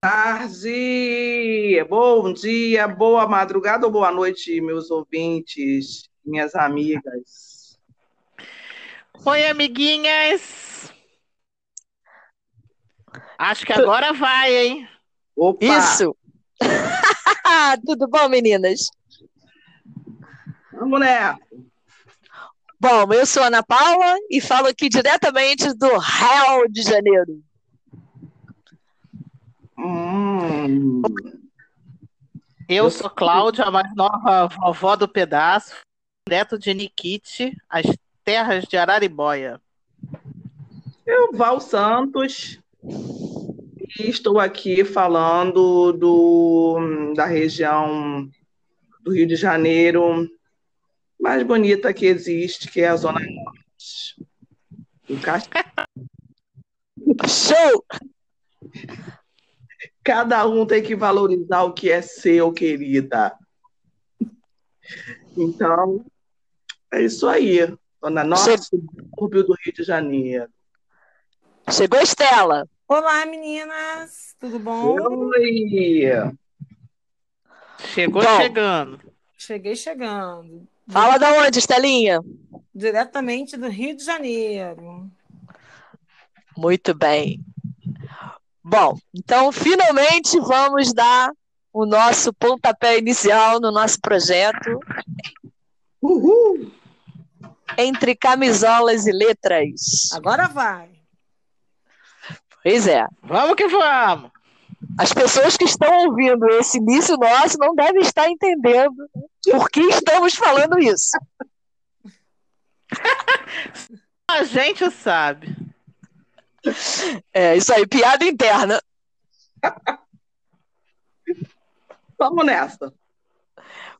tarde, bom dia, boa madrugada ou boa noite, meus ouvintes, minhas amigas. Oi, amiguinhas. Acho que agora vai, hein? Opa. Isso. Tudo bom, meninas? Vamos nessa. Bom, eu sou Ana Paula e falo aqui diretamente do Rio de Janeiro. Hum. Eu sou Cláudia, a mais nova vovó do pedaço, neto de Nikite, as terras de Araribóia. Eu, Val Santos, e estou aqui falando do, da região do Rio de Janeiro, mais bonita que existe, que é a Zona Norte. O Cast... Show! Cada um tem que valorizar o que é seu, querida. Então, é isso aí. Zona Norte, subúrbio do Rio de Janeiro. Chegou Estela. Olá, meninas. Tudo bom? Oi. Chegou bom, chegando. Cheguei chegando. Fala da onde, Estelinha? Diretamente do Rio de Janeiro. Muito bem. Bom, então finalmente vamos dar o nosso pontapé inicial no nosso projeto. Uhul! Entre camisolas e letras. Agora vai. Pois é. Vamos que vamos. As pessoas que estão ouvindo esse início nosso não devem estar entendendo por que estamos falando isso. A gente sabe. É isso aí, piada interna. Vamos nessa.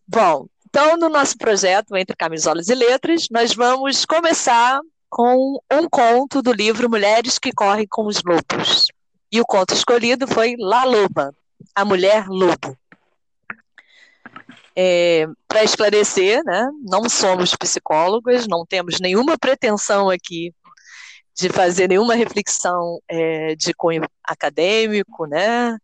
Bom, então no nosso projeto Entre Camisolas e Letras, nós vamos começar com um conto do livro Mulheres que Correm com os Lobos. E o conto escolhido foi La Loba, a Mulher Lobo. É, Para esclarecer, né, não somos psicólogas, não temos nenhuma pretensão aqui de fazer nenhuma reflexão é, de cunho acadêmico, né,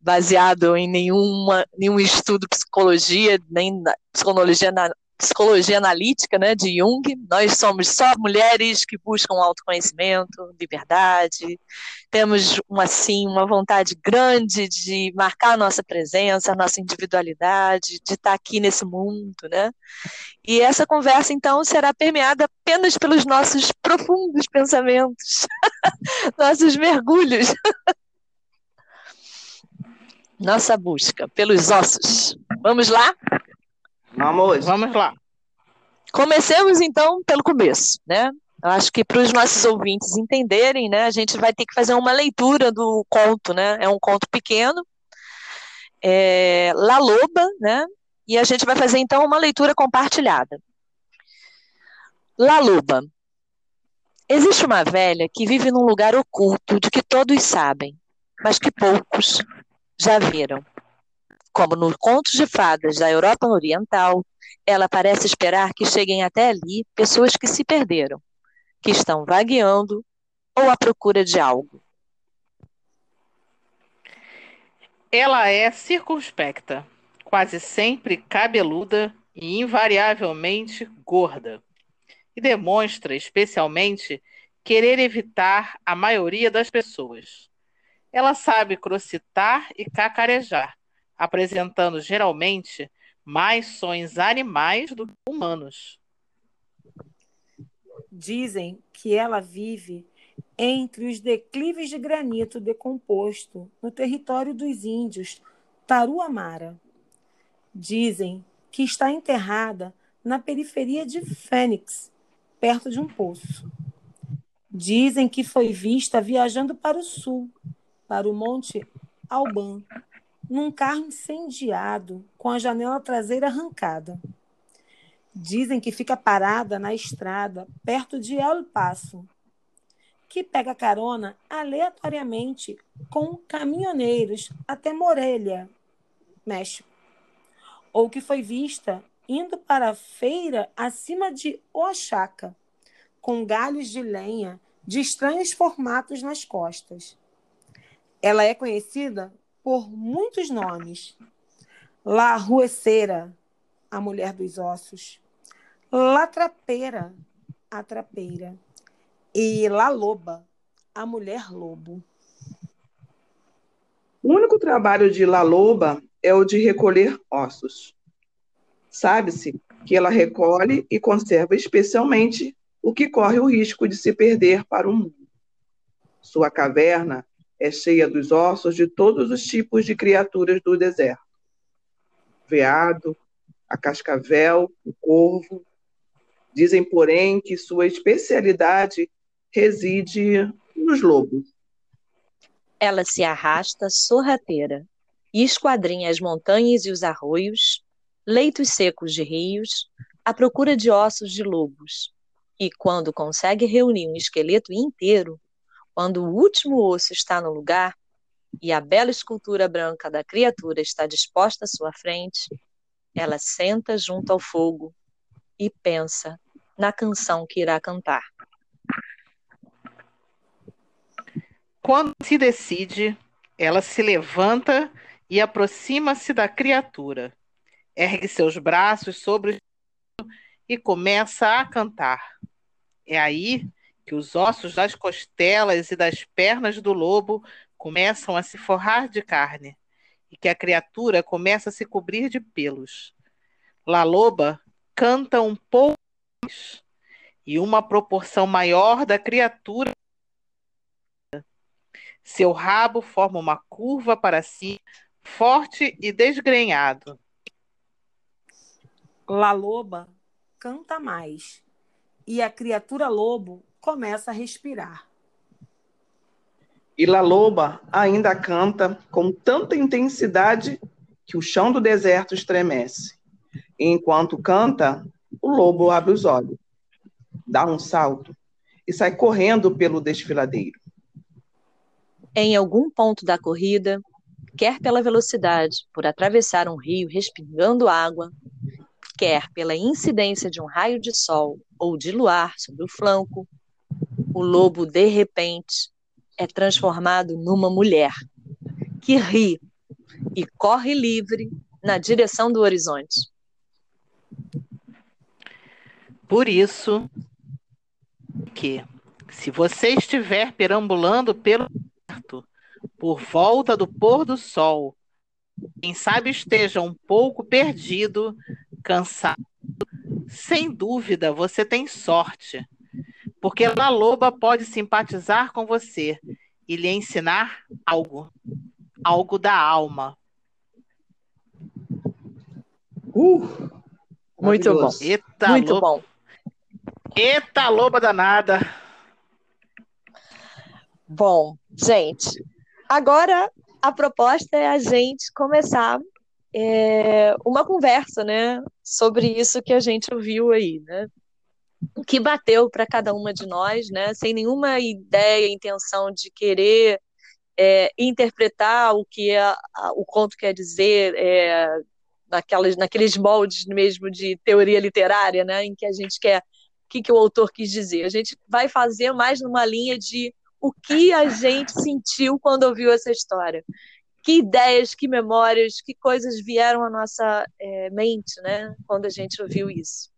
baseado em nenhuma, nenhum estudo de psicologia, nem psicologia psicologia analítica né, de Jung, nós somos só mulheres que buscam autoconhecimento, liberdade, temos uma, assim, uma vontade grande de marcar a nossa presença, a nossa individualidade, de estar aqui nesse mundo, né? E essa conversa, então, será permeada apenas pelos nossos profundos pensamentos, nossos mergulhos, nossa busca pelos ossos. Vamos lá? Vamos. Vamos lá. Comecemos então pelo começo, né? Eu acho que para os nossos ouvintes entenderem, né, a gente vai ter que fazer uma leitura do conto, né? É um conto pequeno, é, La Loba, né? E a gente vai fazer então uma leitura compartilhada. La Loba. Existe uma velha que vive num lugar oculto de que todos sabem, mas que poucos já viram. Como no Contos de Fadas da Europa Oriental, ela parece esperar que cheguem até ali pessoas que se perderam, que estão vagueando ou à procura de algo. Ela é circunspecta, quase sempre cabeluda e invariavelmente gorda, e demonstra especialmente querer evitar a maioria das pessoas. Ela sabe crocitar e cacarejar, apresentando geralmente mais sons animais do que humanos. Dizem que ela vive entre os declives de granito decomposto no território dos índios Taruamara. Dizem que está enterrada na periferia de Fênix, perto de um poço. Dizem que foi vista viajando para o sul, para o Monte Alban, num carro incendiado com a janela traseira arrancada. Dizem que fica parada na estrada perto de El Paso, que pega carona aleatoriamente com caminhoneiros até Morelia, México, ou que foi vista indo para a feira acima de Oaxaca, com galhos de lenha de estranhos formatos nas costas. Ela é conhecida por muitos nomes. La Rueceira, a mulher dos ossos. La Trapeira, a trapeira. E La Loba, a mulher lobo. O único trabalho de La Loba é o de recolher ossos. Sabe-se que ela recolhe e conserva especialmente o que corre o risco de se perder para o mundo. Sua caverna é cheia dos ossos de todos os tipos de criaturas do deserto: veado, a cascavel, o corvo. Dizem, porém, que sua especialidade reside nos lobos. Ela se arrasta sorrateira e esquadrinha as montanhas e os arroios, leitos secos de rios, à procura de ossos de lobos. E quando consegue reunir um esqueleto inteiro, quando o último osso está no lugar e a bela escultura branca da criatura está disposta à sua frente, ela senta junto ao fogo e pensa na canção que irá cantar. Quando se decide, ela se levanta e aproxima-se da criatura. Ergue seus braços sobre o e começa a cantar. É aí que os ossos das costelas e das pernas do lobo começam a se forrar de carne e que a criatura começa a se cobrir de pelos. La Loba canta um pouco mais, e uma proporção maior da criatura. Seu rabo forma uma curva para si, forte e desgrenhado. La Loba canta mais, e a criatura lobo começa a respirar. E La Loba ainda canta com tanta intensidade que o chão do deserto estremece. E enquanto canta, o lobo abre os olhos, dá um salto e sai correndo pelo desfiladeiro. Em algum ponto da corrida, quer pela velocidade, por atravessar um rio respingando água, quer pela incidência de um raio de sol ou de luar sobre o flanco, o lobo, de repente, é transformado numa mulher que ri e corre livre na direção do horizonte. Por isso que, se você estiver perambulando pelo deserto, por volta do pôr do sol, quem sabe esteja um pouco perdido, cansado, sem dúvida você tem sorte porque a loba pode simpatizar com você e lhe ensinar algo, algo da alma. Uh, muito bom. Eita, muito loba. bom. Eita, loba danada. Bom, gente, agora a proposta é a gente começar é, uma conversa, né, sobre isso que a gente ouviu aí, né? Que bateu para cada uma de nós, né? Sem nenhuma ideia, intenção de querer é, interpretar o que é, o conto quer dizer, é, naquelas, naqueles moldes mesmo de teoria literária, né? Em que a gente quer o que, que o autor quis dizer. A gente vai fazer mais numa linha de o que a gente sentiu quando ouviu essa história. Que ideias, que memórias, que coisas vieram à nossa é, mente, né? Quando a gente ouviu isso.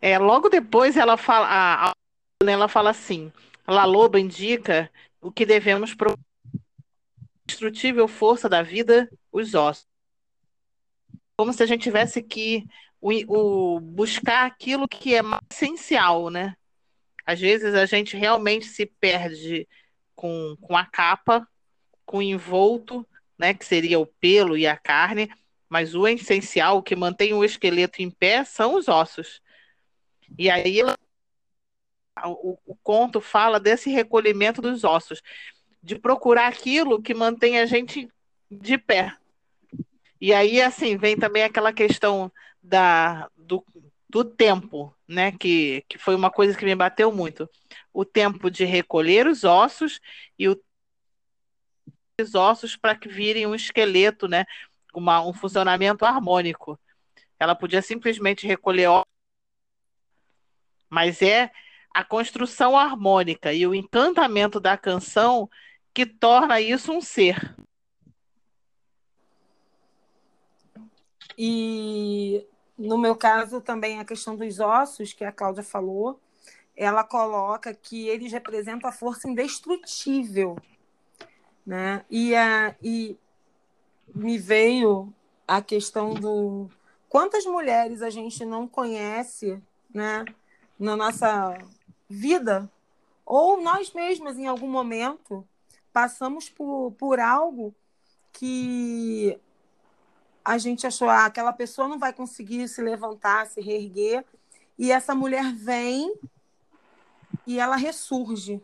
É, logo depois ela fala, a, a, ela fala assim, La Loba indica o que devemos pro destrutível força da vida, os ossos. Como se a gente tivesse que o, o, buscar aquilo que é mais essencial, né? Às vezes a gente realmente se perde com, com a capa, com o envolto, né, que seria o pelo e a carne, mas o essencial, o que mantém o esqueleto em pé, são os ossos. E aí o, o conto fala desse recolhimento dos ossos, de procurar aquilo que mantém a gente de pé. E aí, assim, vem também aquela questão da, do, do tempo, né? Que, que foi uma coisa que me bateu muito. O tempo de recolher os ossos e o os ossos para que virem um esqueleto, né? Uma, um funcionamento harmônico. Ela podia simplesmente recolher ossos mas é a construção harmônica e o encantamento da canção que torna isso um ser. E no meu caso também a questão dos ossos, que a Cláudia falou, ela coloca que eles representam a força indestrutível. Né? E, a, e me veio a questão do quantas mulheres a gente não conhece né, na nossa vida, ou nós mesmas, em algum momento, passamos por, por algo que a gente achou ah, aquela pessoa não vai conseguir se levantar, se reerguer, e essa mulher vem e ela ressurge,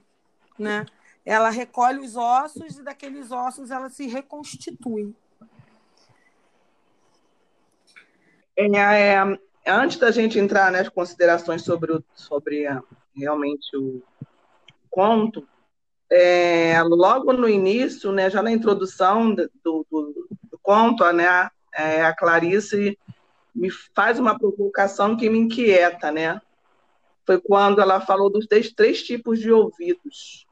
né? Ela recolhe os ossos e daqueles ossos ela se reconstitui. É, é, antes da gente entrar nas considerações sobre, o, sobre a, realmente o conto, é, logo no início, né, já na introdução do, do, do conto, né, é, a Clarice me faz uma provocação que me inquieta, né? Foi quando ela falou dos três, três tipos de ouvidos,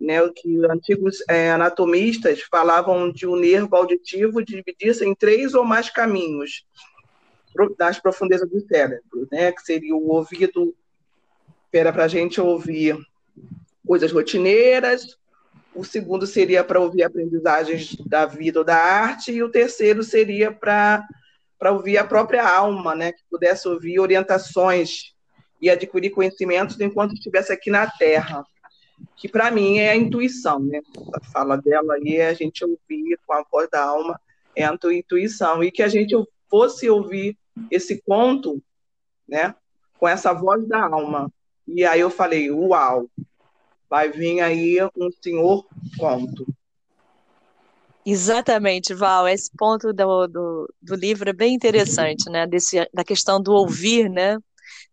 né? O que antigos é, anatomistas falavam de um nervo auditivo dividir-se em três ou mais caminhos das profundezas do cérebro, né? Que seria o ouvido era para a gente ouvir coisas rotineiras, o segundo seria para ouvir aprendizagens da vida ou da arte, e o terceiro seria para ouvir a própria alma, né, que pudesse ouvir orientações e adquirir conhecimentos enquanto estivesse aqui na Terra, que para mim é a intuição, né? A fala dela aí é a gente ouvir com a voz da alma, é a intuição, e que a gente fosse ouvir esse conto, né, com essa voz da alma. E aí eu falei, uau, vai vir aí um senhor conto. Exatamente, Val. Esse ponto do, do, do, livro é bem interessante, né? Desse, da questão do ouvir, né?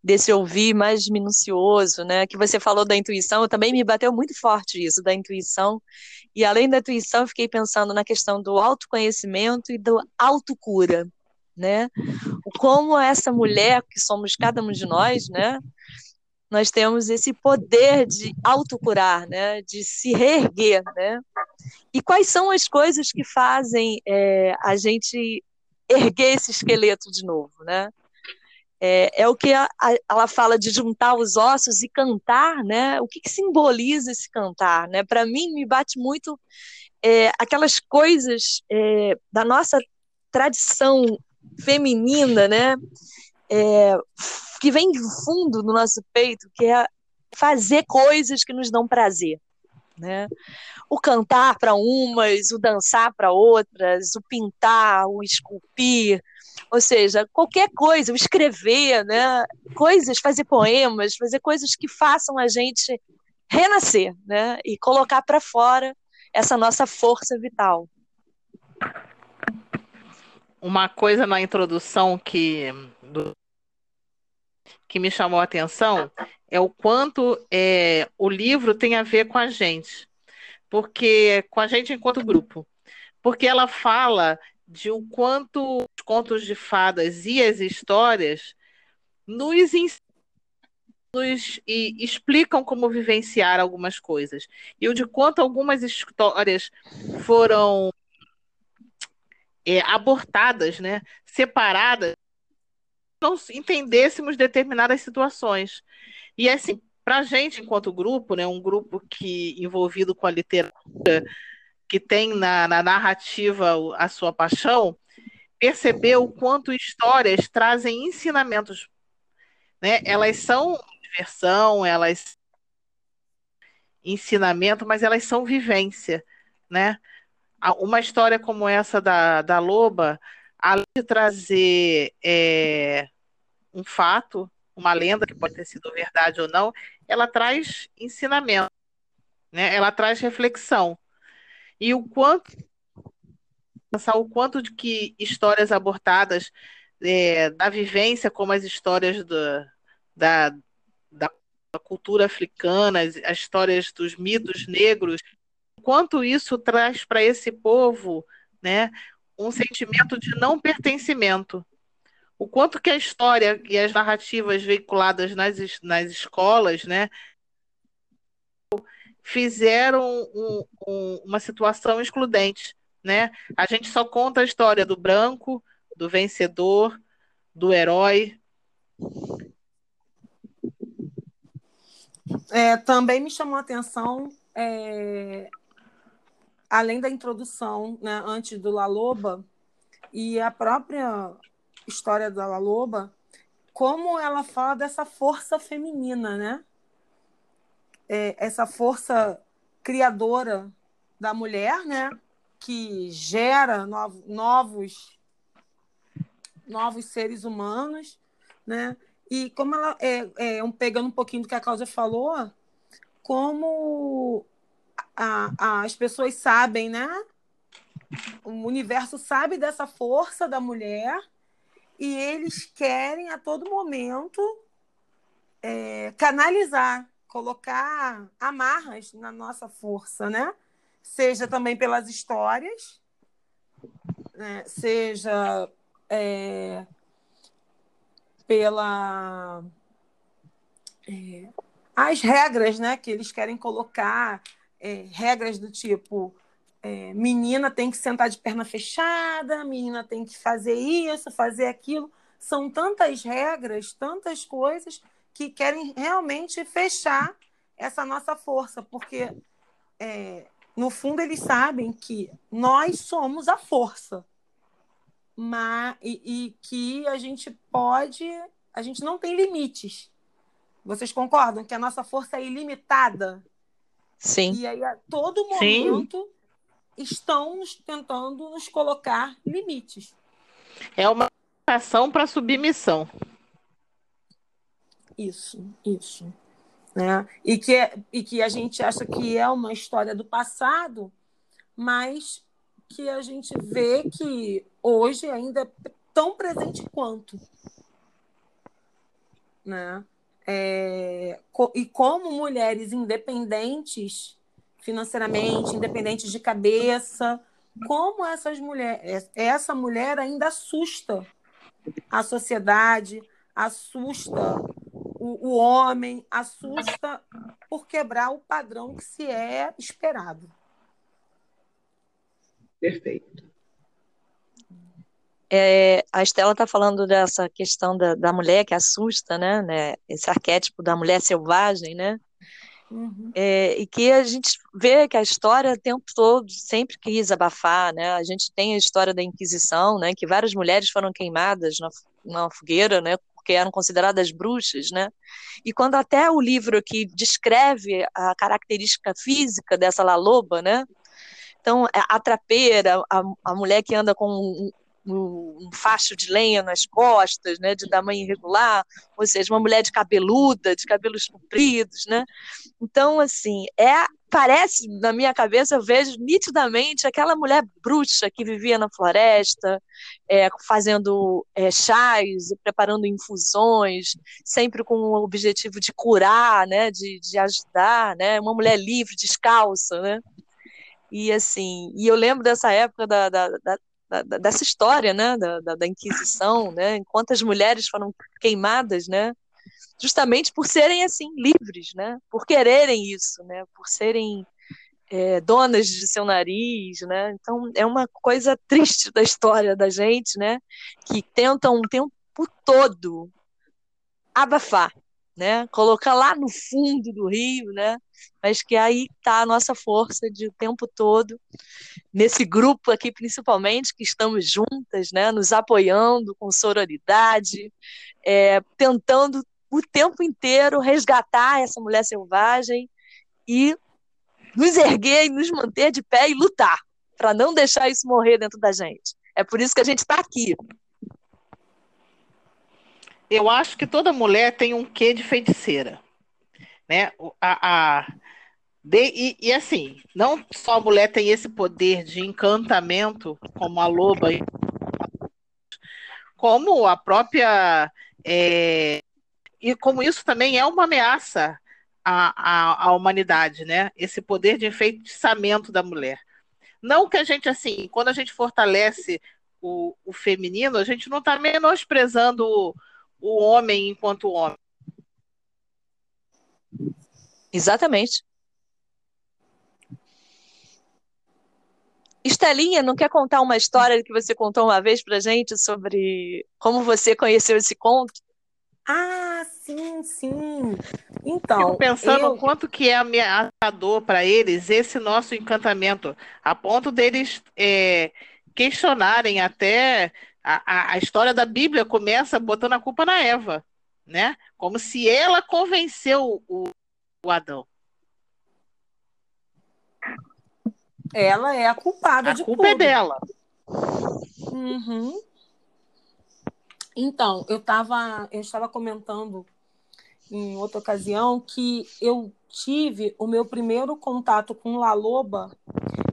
Desse ouvir mais minucioso, né? Que você falou da intuição, também me bateu muito forte isso, da intuição. E além da intuição, fiquei pensando na questão do autoconhecimento e do autocura, né? Como essa mulher, que somos cada um de nós, né? nós temos esse poder de autocurar, né, de se reerguer, né? E quais são as coisas que fazem é, a gente erguer esse esqueleto de novo, né? É, é o que a, a, ela fala de juntar os ossos e cantar, né? O que, que simboliza esse cantar, né? Para mim me bate muito é, aquelas coisas é, da nossa tradição feminina, né? É, que vem do fundo do nosso peito, que é fazer coisas que nos dão prazer, né? O cantar para umas, o dançar para outras, o pintar, o esculpir, ou seja, qualquer coisa, o escrever, né? Coisas, fazer poemas, fazer coisas que façam a gente renascer, né? E colocar para fora essa nossa força vital. Uma coisa na introdução que do que me chamou a atenção é o quanto é, o livro tem a ver com a gente, porque com a gente enquanto grupo, porque ela fala de o quanto os contos de fadas e as histórias nos nos e explicam como vivenciar algumas coisas. E o de quanto algumas histórias foram é, abortadas, né, separadas não entendêssemos determinadas situações. E assim, para a gente, enquanto grupo, né, um grupo que envolvido com a literatura, que tem na, na narrativa a sua paixão, perceber o quanto histórias trazem ensinamentos. Né? Elas são diversão, elas ensinamento, mas elas são vivência, né? Uma história como essa da, da Loba, além de trazer é, um fato, uma lenda que pode ter sido verdade ou não, ela traz ensinamento, né? Ela traz reflexão. E o quanto o quanto de que histórias abortadas é, da vivência, como as histórias do, da, da cultura africana, as, as histórias dos mitos negros, quanto isso traz para esse povo, né, um sentimento de não pertencimento, o quanto que a história e as narrativas veiculadas nas, nas escolas, né, fizeram um, um, uma situação excludente, né? A gente só conta a história do branco, do vencedor, do herói. É, também me chamou a atenção, é, além da introdução, né, antes do La Loba, e a própria história da La Loba, como ela fala dessa força feminina, né? é, essa força criadora da mulher, né? Que gera novos, novos, seres humanos, né? E como ela é, é um, pegando um pouquinho do que a Cláudia falou, como a, as pessoas sabem, né? O universo sabe dessa força da mulher e eles querem a todo momento é, canalizar colocar amarras na nossa força, né? Seja também pelas histórias, né? seja é, pela é, as regras, né? Que eles querem colocar é, regras do tipo é, menina tem que sentar de perna fechada, menina tem que fazer isso, fazer aquilo. São tantas regras, tantas coisas que querem realmente fechar essa nossa força, porque é, no fundo eles sabem que nós somos a força, mas, e, e, que a gente pode, a gente não tem limites. Vocês concordam que a nossa força é ilimitada? Sim. E aí, a todo momento, Sim. estão nos, tentando nos colocar limites. É uma ação para submissão. Isso, isso. Né? E, que, é, e que a gente acha que é uma história do passado, mas que a gente vê que hoje ainda é tão presente quanto. Né? É, e como mulheres independentes financeiramente, independentes de cabeça, como essas mulheres, essa mulher ainda assusta a sociedade, assusta o, o homem, assusta por quebrar o padrão que se é esperado. Perfeito. É, a Estela está falando dessa questão da, da mulher que assusta, né, né? Esse arquétipo da mulher selvagem, né? Uhum. É, e que a gente vê que a história o tempo todo sempre quis abafar, né? A gente tem a história da Inquisição, né? Que várias mulheres foram queimadas na, na fogueira, né? porque eram consideradas bruxas, né? E quando até o livro aqui descreve a característica física dessa laloba, né? Então, é a trapeira, a, a mulher que anda com um, facho de lenha nas costas, né, de tamanho irregular, ou seja, uma mulher de cabeluda, de cabelos compridos, né? Então, assim, é parece, na minha cabeça, eu vejo nitidamente aquela mulher bruxa que vivia na floresta, é, fazendo é, chás, preparando infusões, sempre com o objetivo de curar, né, de, de ajudar, né, uma mulher livre, descalça, né, e assim, e eu lembro dessa época da, da, da, da dessa história, né, da, da, Inquisição, né, quantas mulheres foram queimadas, né, justamente por serem assim livres, né? Por quererem isso, né? Por serem é, donas de seu nariz, né? Então é uma coisa triste da história da gente, né? Que tentam o tempo todo abafar, né? Colocar lá no fundo do rio, né? Mas que aí está a nossa força de o tempo todo nesse grupo aqui principalmente que estamos juntas, né? Nos apoiando com sororidade, é, tentando o tempo inteiro resgatar essa mulher selvagem e nos erguer e nos manter de pé e lutar para não deixar isso morrer dentro da gente. É por isso que a gente está aqui. Eu acho que toda mulher tem um quê de feiticeira, né? A, a de, e, e, assim, não só a mulher tem esse poder de encantamento, como a loba, como a própria é, e como isso também é uma ameaça à, à, à humanidade, né? Esse poder de enfeitiçamento da mulher. Não que a gente, assim, quando a gente fortalece o, o feminino, a gente não está menosprezando o homem enquanto homem. Exatamente. Estelinha, não quer contar uma história que você contou uma vez pra gente sobre como você conheceu esse conto? Ah, sim, sim. Então, Fico pensando eu... quanto que é ameaçador para eles esse nosso encantamento, a ponto deles é, questionarem até a, a, a história da Bíblia começa botando a culpa na Eva, né? Como se ela convenceu o, o Adão. Ela é a culpada A de culpa é tudo. dela. Uhum. Então, eu tava, eu estava comentando em outra ocasião que eu tive o meu primeiro contato com La Loba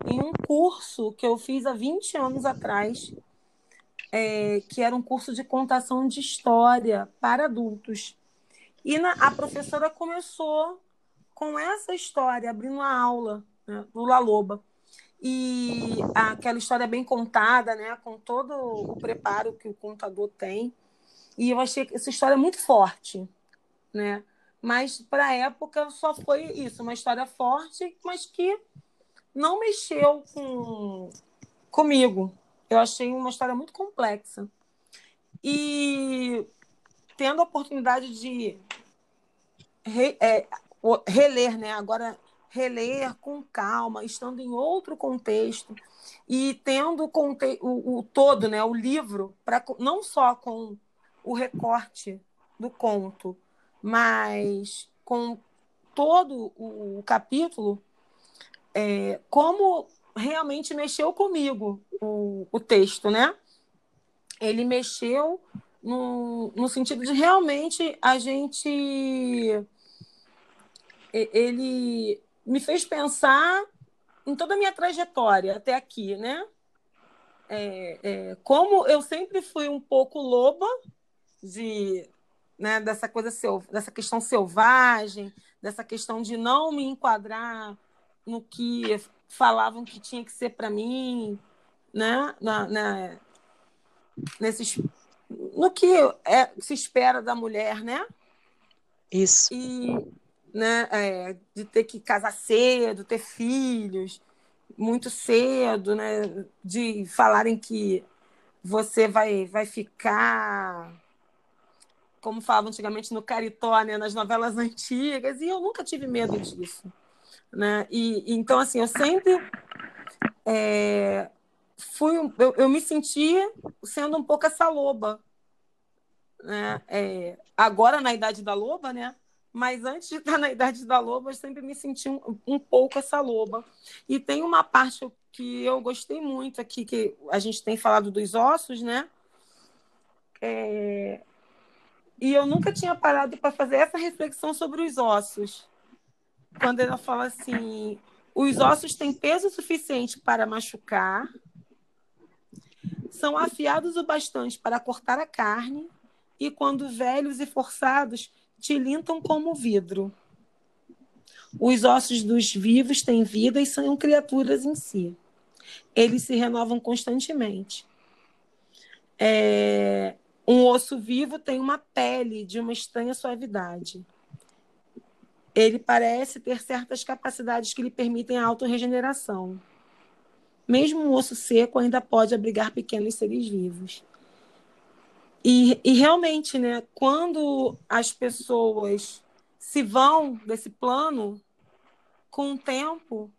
em um curso que eu fiz há 20 anos atrás, é, que era um curso de contação de história para adultos. E na- a professora começou com essa história, abrindo a aula né, do La Loba. E aquela história bem contada, né, com todo o preparo que o contador tem. E eu achei essa história muito forte, né? Mas para a época só foi isso, uma história forte, mas que não mexeu com comigo. Eu achei uma história muito complexa. E tendo a oportunidade de re- é, reler, né? Agora reler com calma, estando em outro contexto e tendo o, conte- o- o todo, né? O livro, pra, não só com o recorte do conto, mas com todo o capítulo, é, como realmente mexeu comigo o, o texto, né? Ele mexeu no, no sentido de realmente a gente. Ele me fez pensar em toda a minha trajetória até aqui, né? É, é, como eu sempre fui um pouco loba de, né, dessa coisa dessa questão selvagem, dessa questão de não me enquadrar no que falavam que tinha que ser para mim, né, na, na- nesses, no que é, se espera da mulher, né? Isso. e né, é, de ter que casar cedo, ter filhos muito cedo, né, de falarem que você vai, vai ficar, como falavam antigamente no Caritó, né, nas novelas antigas, e eu nunca tive medo disso. Né? E, então, assim, eu sempre é, fui, eu, eu me sentia sendo um pouco essa loba. Né? É, agora, na idade da loba, né? Mas antes de estar na idade da loba, eu sempre me senti um, um pouco essa loba. E tem uma parte que eu gostei muito aqui, que a gente tem falado dos ossos, né? É, E eu nunca tinha parado para fazer essa reflexão sobre os ossos. Quando ela fala assim: os ossos têm peso suficiente para machucar, são afiados o bastante para cortar a carne, e quando velhos e forçados, tilintam como vidro. Os ossos dos vivos têm vida e são criaturas em si. Eles se renovam constantemente. É, Um osso vivo tem uma pele de uma estranha suavidade. Ele parece ter certas capacidades que lhe permitem a autorregeneração. Mesmo um osso seco ainda pode abrigar pequenos seres vivos. E, e realmente, né, quando as pessoas se vão desse plano, com o tempo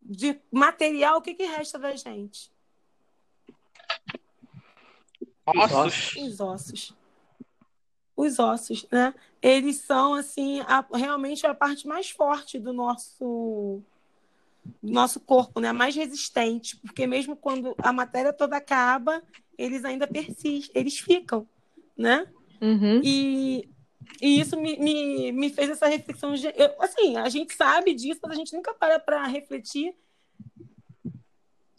de material, o que, que resta da gente? Ossos. Os ossos. Os ossos, né? Eles são, assim, a- realmente a parte mais forte do nosso do nosso corpo, né? Mais resistente, porque mesmo quando a matéria toda acaba, eles ainda persistem, eles ficam, né? Uhum. E, e isso me, me, me fez essa reflexão. de- eu- assim, a gente sabe disso, mas a gente nunca para para refletir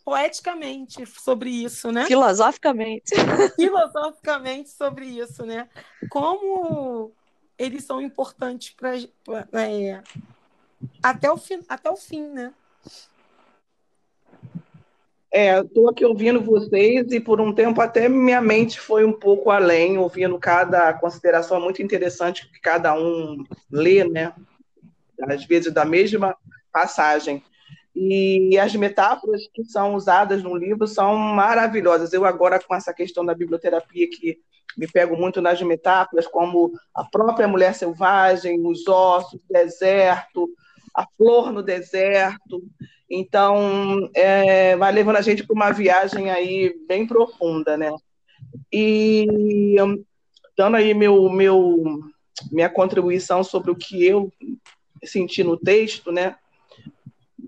poeticamente sobre isso, né? Filosoficamente. filosoficamente sobre isso, né? Como eles são importantes para até o fim, até o fim, né? É, estou aqui ouvindo vocês e por um tempo até minha mente foi um pouco além, ouvindo cada consideração muito interessante que cada um lê, né? Às vezes da mesma passagem. E as metáforas que são usadas no livro são maravilhosas. Eu agora com essa questão da biblioterapia que me pego muito nas metáforas, como a própria mulher selvagem, os ossos, o deserto, a flor no deserto. Então, é, vai levando a gente para uma viagem aí bem profunda, né? E dando aí meu, meu, minha contribuição sobre o que eu senti no texto, né?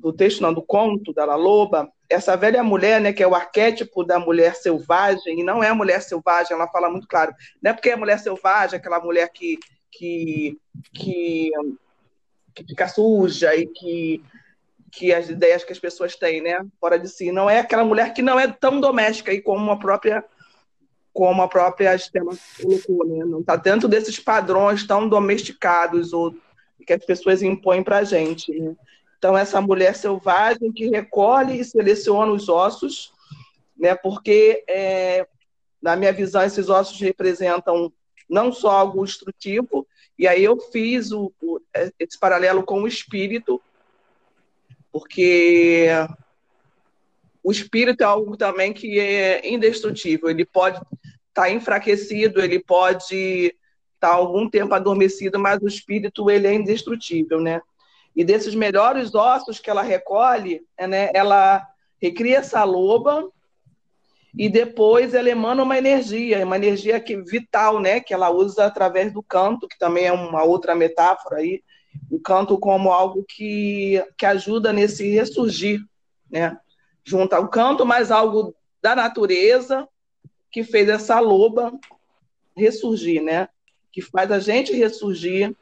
Do texto, não, do conto da La Loba, essa velha mulher, né, que é o arquétipo da mulher selvagem, e não é a mulher selvagem, ela fala muito claro, não é porque é mulher selvagem, aquela mulher que, que, que, que fica suja e que, que as ideias que as pessoas têm, né, fora de si, não é aquela mulher que não é tão doméstica e como a própria como a própria colocou, né? não está dentro desses padrões tão domesticados ou que as pessoas impõem para a gente. Né? Então, essa mulher selvagem que recolhe e seleciona os ossos, né? porque, é, na minha visão, esses ossos representam não só algo instrutivo, e aí eu fiz o, o, esse paralelo com o espírito, porque o espírito é algo também que é indestrutível, ele pode estar tá enfraquecido, ele pode estar tá algum tempo adormecido, mas o espírito ele é indestrutível, né? E desses melhores ossos que ela recolhe, né, ela recria essa loba e depois ela emana uma energia, uma energia que vital, né, que ela usa através do canto, que também é uma outra metáfora aí, o canto como algo que, que ajuda nesse ressurgir, né? junta o canto mais algo da natureza que fez essa loba ressurgir, né? Que faz a gente ressurgir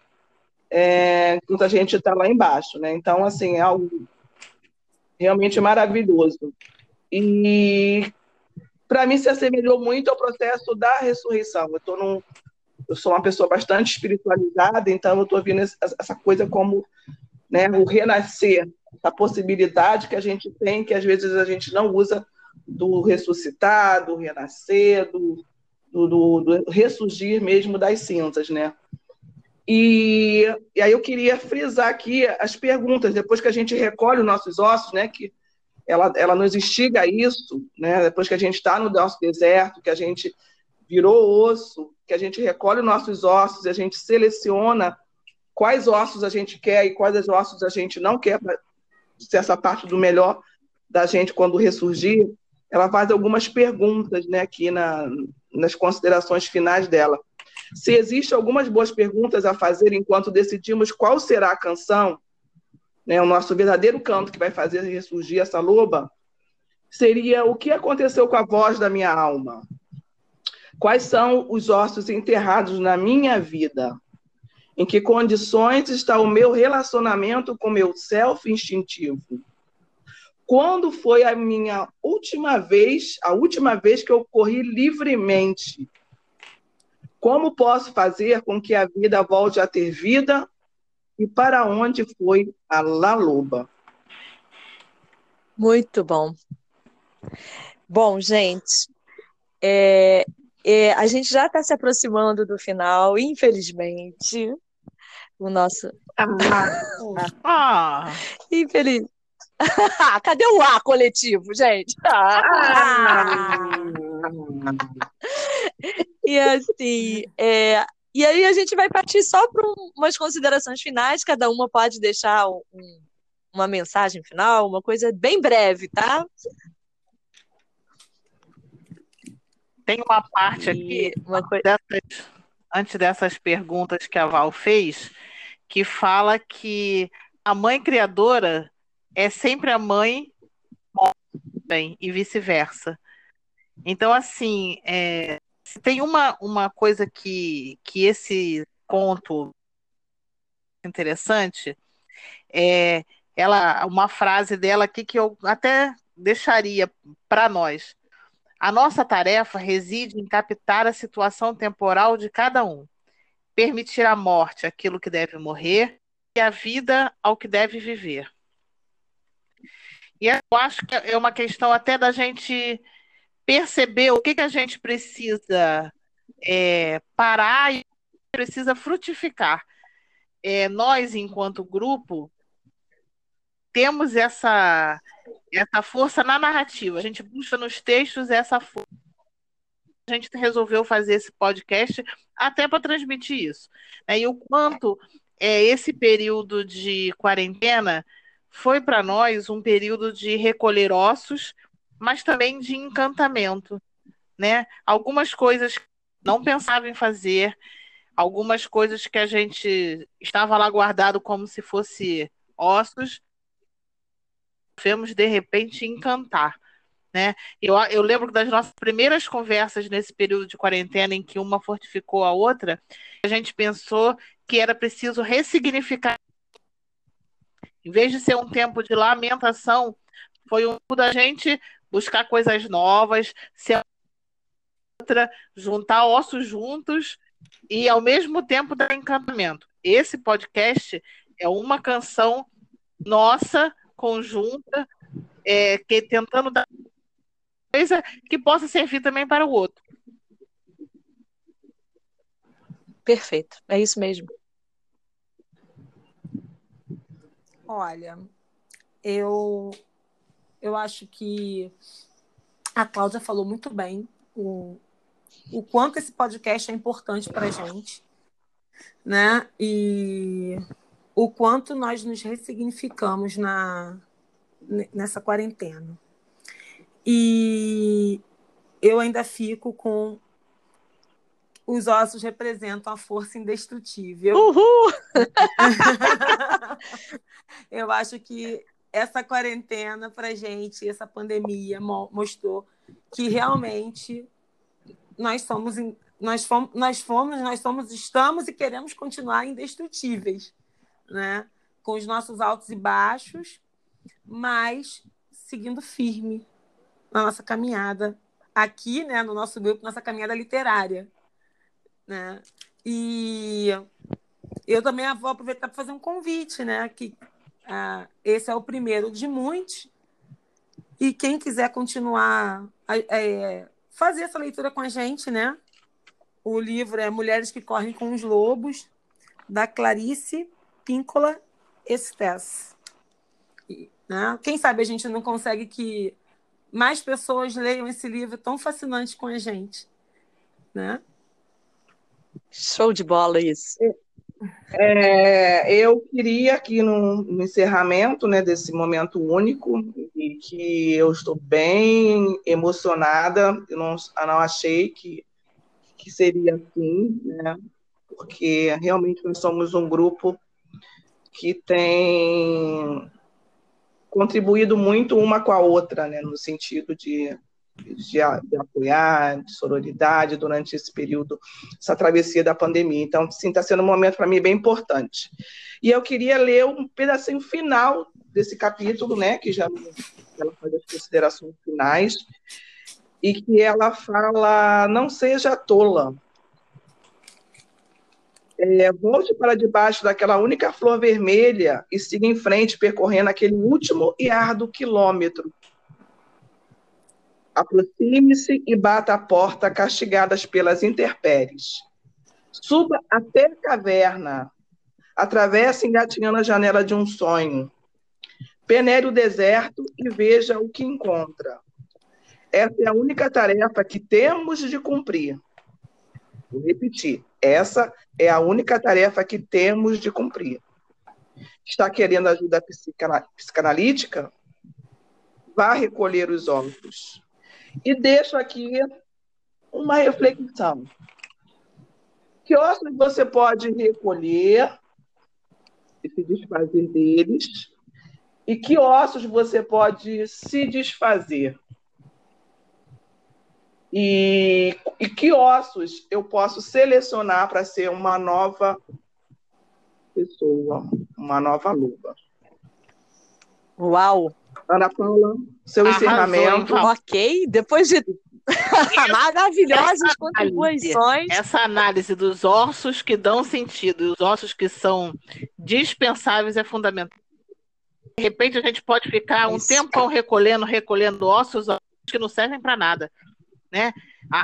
é, a gente está lá embaixo, né? Então, assim, é algo realmente maravilhoso. E para mim se assemelhou muito ao processo da ressurreição. Eu tô num, eu sou uma pessoa bastante espiritualizada, então eu estou vendo essa coisa como né, o renascer, a possibilidade que a gente tem, que às vezes a gente não usa do ressuscitar, do renascer, do, do, do, do ressurgir mesmo das cinzas, né? E, e, aí eu queria frisar aqui as perguntas, depois que a gente recolhe os nossos ossos, né, que ela, ela nos instiga a isso, né, depois que a gente está no nosso deserto, que a gente virou osso, que a gente recolhe os nossos ossos e a gente seleciona quais ossos a gente quer e quais ossos a gente não quer se essa parte do melhor da gente quando ressurgir, ela faz algumas perguntas, né, aqui na, nas considerações finais dela. Se existem algumas boas perguntas a fazer enquanto decidimos qual será a canção, né, o nosso verdadeiro canto que vai fazer ressurgir essa loba, seria o que aconteceu com a voz da minha alma? Quais são os ossos enterrados na minha vida? Em que condições está o meu relacionamento com meu self instintivo? Quando foi a minha última vez, a última vez que eu corri livremente? Como posso fazer com que a vida volte a ter vida? E para onde foi a La Loba? Muito bom. Bom, gente, é, é, a gente já está se aproximando do final, infelizmente o nosso. Ah! Infeliz. Cadê o A coletivo, gente? Ah! e assim, é... e aí a gente vai partir só para umas considerações finais, cada uma pode deixar um, uma mensagem final, uma coisa bem breve, tá? Tem uma parte aqui, uma coisa... dessas, antes dessas perguntas que a Val fez, que fala que a mãe criadora é sempre a mãe bem e vice-versa. Então, assim, é, tem uma, uma coisa que, que esse conto interessante é ela uma frase dela aqui que eu até deixaria para nós. A nossa tarefa reside em captar a situação temporal de cada um permitir a morte aquilo que deve morrer e a vida ao que deve viver. E eu acho que é uma questão até da gente perceber o que, que a gente precisa é, parar e precisa frutificar. É, nós, enquanto grupo, temos essa, essa força na narrativa. A gente busca nos textos essa força. A gente resolveu fazer esse podcast até para transmitir isso. Né? E o quanto é, esse período de quarentena foi para nós um período de recolher ossos, mas também de encantamento. Né? Algumas coisas que não pensava em fazer, algumas coisas que a gente estava lá guardado como se fosse ossos, vemos de repente encantar. Né? Eu, eu lembro das nossas primeiras conversas nesse período de quarentena, em que uma fortificou a outra, a gente pensou que era preciso ressignificar. Em vez de ser um tempo de lamentação, foi um da gente buscar coisas novas, se outra, juntar ossos juntos e ao mesmo tempo dar encantamento. Esse podcast é uma canção nossa, conjunta, é, que tentando dar coisa que possa servir também para o outro. Perfeito, é isso mesmo. Olha, eu eu acho que a Cláudia falou muito bem o, o quanto esse podcast é importante para a gente, né? E o quanto nós nos ressignificamos na, nessa quarentena. E eu ainda fico com os ossos representam a força indestrutível. Uhul! eu acho que essa quarentena para gente, essa pandemia mostrou que realmente nós somos nós fomos, nós fomos, nós somos, estamos e queremos continuar indestrutíveis, né? Com os nossos altos e baixos, mas seguindo firme na nossa caminhada aqui, né, no nosso grupo, nossa caminhada literária, né? E eu também vou aproveitar para fazer um convite, né? Que ah, esse é o primeiro de muitos. E quem quiser continuar é, fazer essa leitura com a gente, né? O livro é Mulheres que Correm com os Lobos, da Clarice Píncola Estes. Né? Quem sabe a gente não consegue que mais pessoas leiam esse livro tão fascinante com a gente. Né? Show de bola isso. É, eu queria aqui no, no, encerramento né, desse momento único, e que eu estou bem emocionada, eu não, eu não achei que, que seria assim, né, porque realmente nós somos um grupo que tem contribuído muito uma com a outra, né, no sentido de de, de, apoiar, de sororidade durante esse período, essa travessia da pandemia. Então, sim, está sendo um momento para mim bem importante. E eu queria ler um pedacinho final desse capítulo, né, que já ela faz as considerações finais, e que ela fala: não seja tola. É, volte para debaixo daquela única flor vermelha e siga em frente, percorrendo aquele último e árduo quilômetro Aproxime-se e bata a porta, castigadas pelas intempéries. Suba até a caverna. Atravesse engatinhando a janela de um sonho. Peneire o deserto e veja o que encontra. Essa é a única tarefa que temos de cumprir. Vou repetir. Essa é a única tarefa que temos de cumprir. Está querendo ajuda psicanalítica? Vá recolher os ossos. E deixo aqui uma reflexão. Que ossos você pode recolher e se desfazer deles? E que ossos você pode se desfazer? E, e que ossos eu posso selecionar para ser uma nova pessoa, uma nova luva? Uau! Ana Paula, seu Arrasou, encerramento. Então. Ok, depois de maravilhosas contribuições. Essa análise dos ossos que dão sentido e os ossos que são dispensáveis é fundamental. De repente a gente pode ficar um Isso. tempão recolhendo, recolhendo ossos que não servem para nada, né?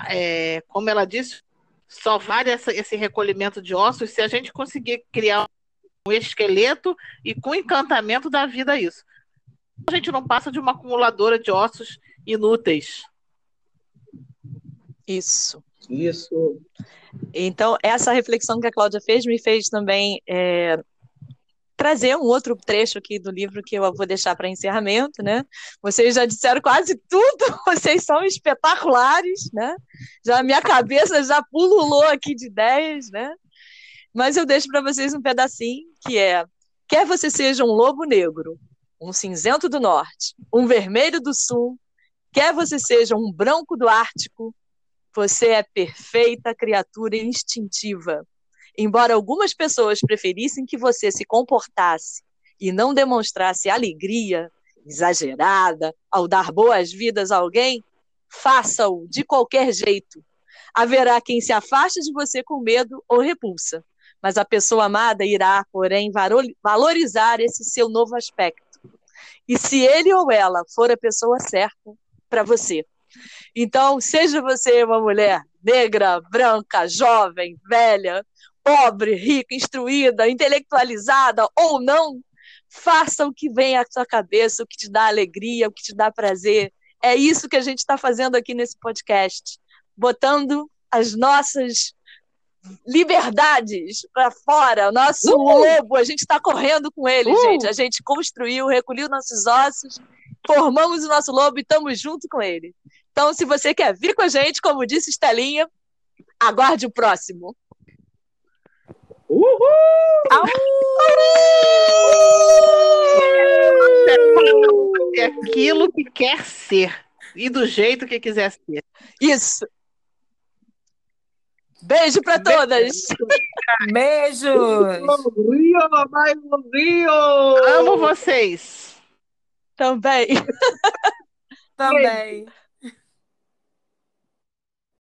É, como ela disse, só vale essa, esse recolhimento de ossos se a gente conseguir criar um esqueleto e com encantamento da vida isso a gente não passa de uma acumuladora de ossos inúteis. Isso. Isso. Então, essa reflexão que a Cláudia fez me fez também é, trazer um outro trecho aqui do livro que eu vou deixar para encerramento, né? Vocês já disseram quase tudo, vocês são espetaculares, né? Já minha cabeça já pululou aqui de ideias, né? Mas eu deixo para vocês um pedacinho que é: quer você seja um lobo negro, um cinzento do norte, um vermelho do sul, quer você seja um branco do Ártico, você é perfeita criatura instintiva. Embora algumas pessoas preferissem que você se comportasse e não demonstrasse alegria exagerada ao dar boas-vindas a alguém, faça-o de qualquer jeito. Haverá quem se afaste de você com medo ou repulsa, mas a pessoa amada irá, porém, valorizar esse seu novo aspecto. E se ele ou ela for a pessoa certa para você, então, seja você uma mulher negra, branca, jovem, velha, pobre, rica, instruída, intelectualizada ou não, faça o que vem à sua cabeça, o que te dá alegria, o que te dá prazer. É isso que a gente está fazendo aqui nesse podcast, botando as nossas liberdades para fora, o nosso lobo, a gente está correndo com ele, gente. A gente construiu, recolheu nossos ossos, formamos o nosso lobo e estamos junto com ele. Então, se você quer vir com a gente, como disse Estelinha, aguarde o próximo. Uhul! É aquilo que quer ser e do jeito que quiser ser. Isso. Beijo para todas. Beijos. Rio, mais Rio. Amo vocês. Também. Também.